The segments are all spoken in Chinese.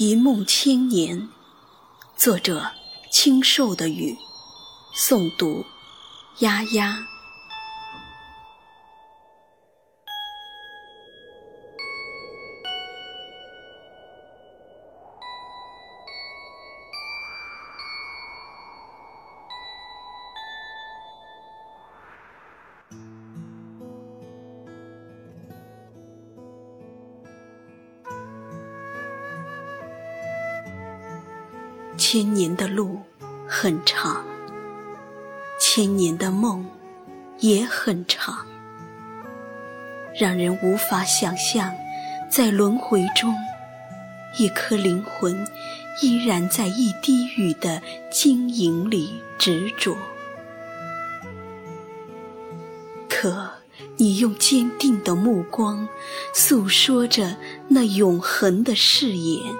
一梦千年，作者：清瘦的雨，诵读：丫丫。千年的路很长，千年的梦也很长，让人无法想象，在轮回中，一颗灵魂依然在一滴雨的晶莹里执着。可你用坚定的目光，诉说着那永恒的誓言。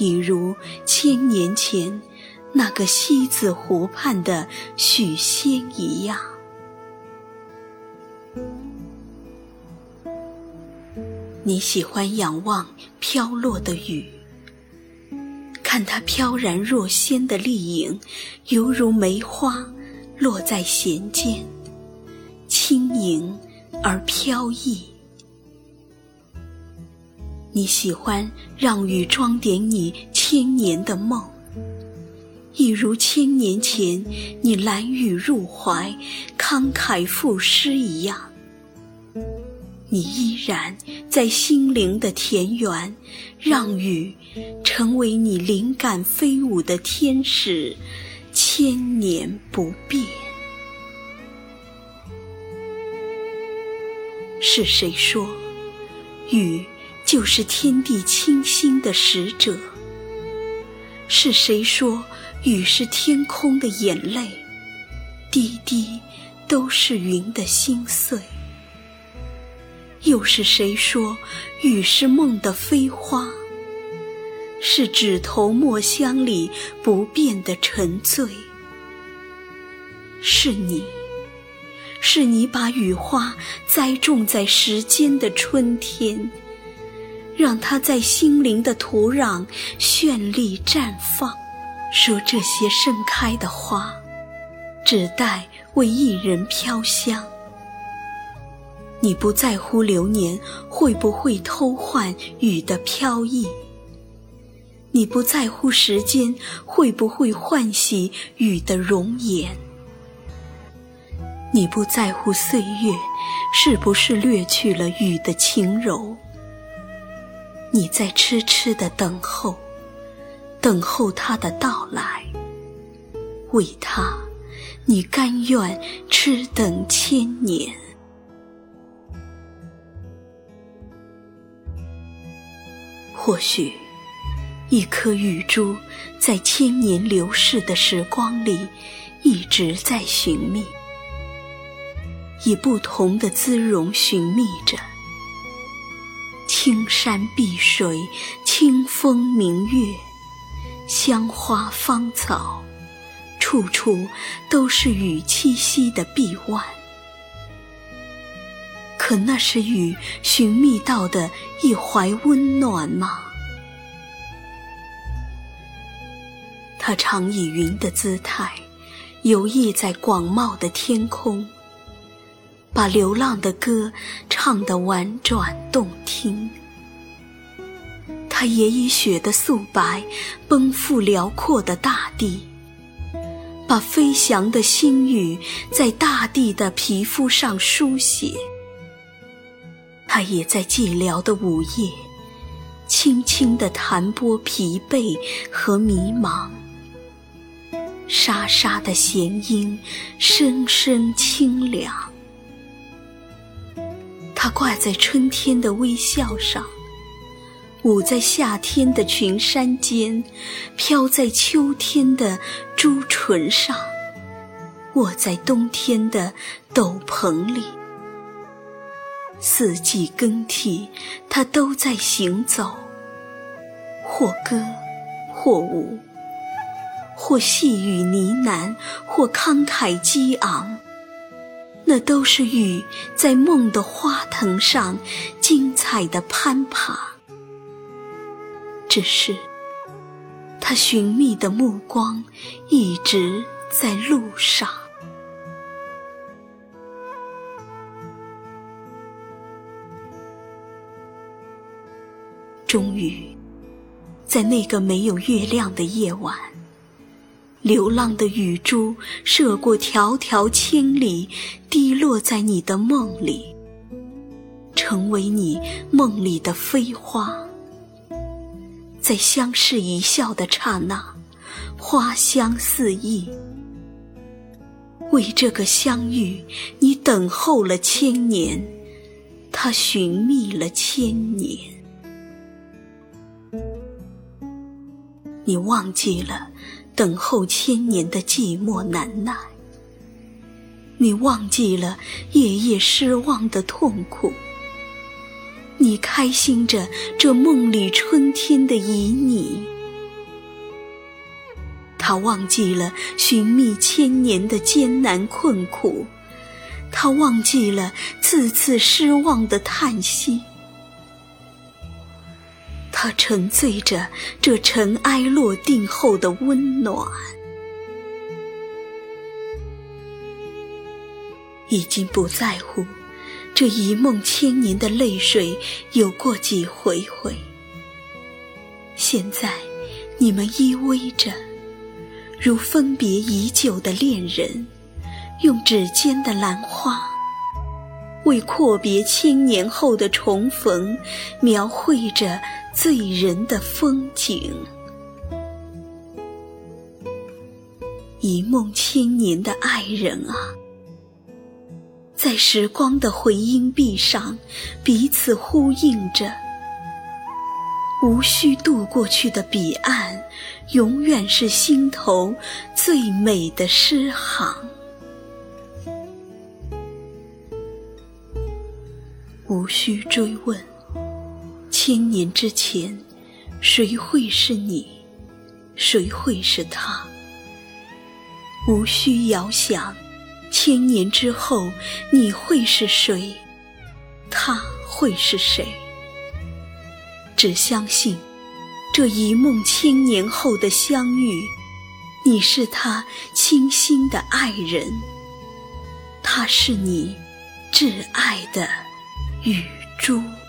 一如千年前那个西子湖畔的许仙一样，你喜欢仰望飘落的雨，看它飘然若仙的丽影，犹如梅花落在弦间，轻盈而飘逸。你喜欢让雨装点你千年的梦，一如千年前你揽雨入怀、慷慨赋诗一样。你依然在心灵的田园，让雨成为你灵感飞舞的天使，千年不变。是谁说雨？就是天地清新的使者。是谁说雨是天空的眼泪，滴滴都是云的心碎？又是谁说雨是梦的飞花，是指头墨香里不变的沉醉？是你，是你把雨花栽种在时间的春天。让它在心灵的土壤绚丽绽放。说这些盛开的花，只待为一人飘香。你不在乎流年会不会偷换雨的飘逸，你不在乎时间会不会唤醒雨的容颜，你不在乎岁月是不是掠去了雨的轻柔。你在痴痴的等候，等候他的到来。为他，你甘愿痴等千年。或许，一颗雨珠在千年流逝的时光里，一直在寻觅，以不同的姿容寻觅着。青山碧水，清风明月，香花芳草，处处都是雨栖息的臂弯。可那是雨寻觅到的一怀温暖吗？它常以云的姿态，游弋在广袤的天空。把流浪的歌唱得婉转动听，它也以雪的素白奔赴辽阔的大地，把飞翔的星语在大地的皮肤上书写。它也在寂寥的午夜，轻轻地弹拨疲惫和迷茫，沙沙的弦音，声声清凉。它挂在春天的微笑上，舞在夏天的群山间，飘在秋天的朱唇上，卧在冬天的斗篷里。四季更替，它都在行走，或歌，或舞，或细语呢喃，或慷慨激昂。那都是雨在梦的花藤上精彩的攀爬，只是他寻觅的目光一直在路上。终于，在那个没有月亮的夜晚，流浪的雨珠射过迢迢千里，滴落在你的梦里，成为你梦里的飞花。在相视一笑的刹那，花香四溢。为这个相遇，你等候了千年，他寻觅了千年。你忘记了等候千年的寂寞难耐，你忘记了夜夜失望的痛苦，你开心着这梦里春天的旖旎。他忘记了寻觅千年的艰难困苦，他忘记了次次失望的叹息。他沉醉着这尘埃落定后的温暖，已经不在乎这一梦千年的泪水有过几回回。现在，你们依偎着，如分别已久的恋人，用指尖的兰花，为阔别千年后的重逢，描绘着。醉人的风景，一梦千年的爱人啊，在时光的回音壁上彼此呼应着。无需渡过去的彼岸，永远是心头最美的诗行。需追问。千年之前，谁会是你？谁会是他？无需遥想，千年之后你会是谁？他会是谁？只相信，这一梦千年后的相遇，你是他倾心的爱人，他是你挚爱的雨珠。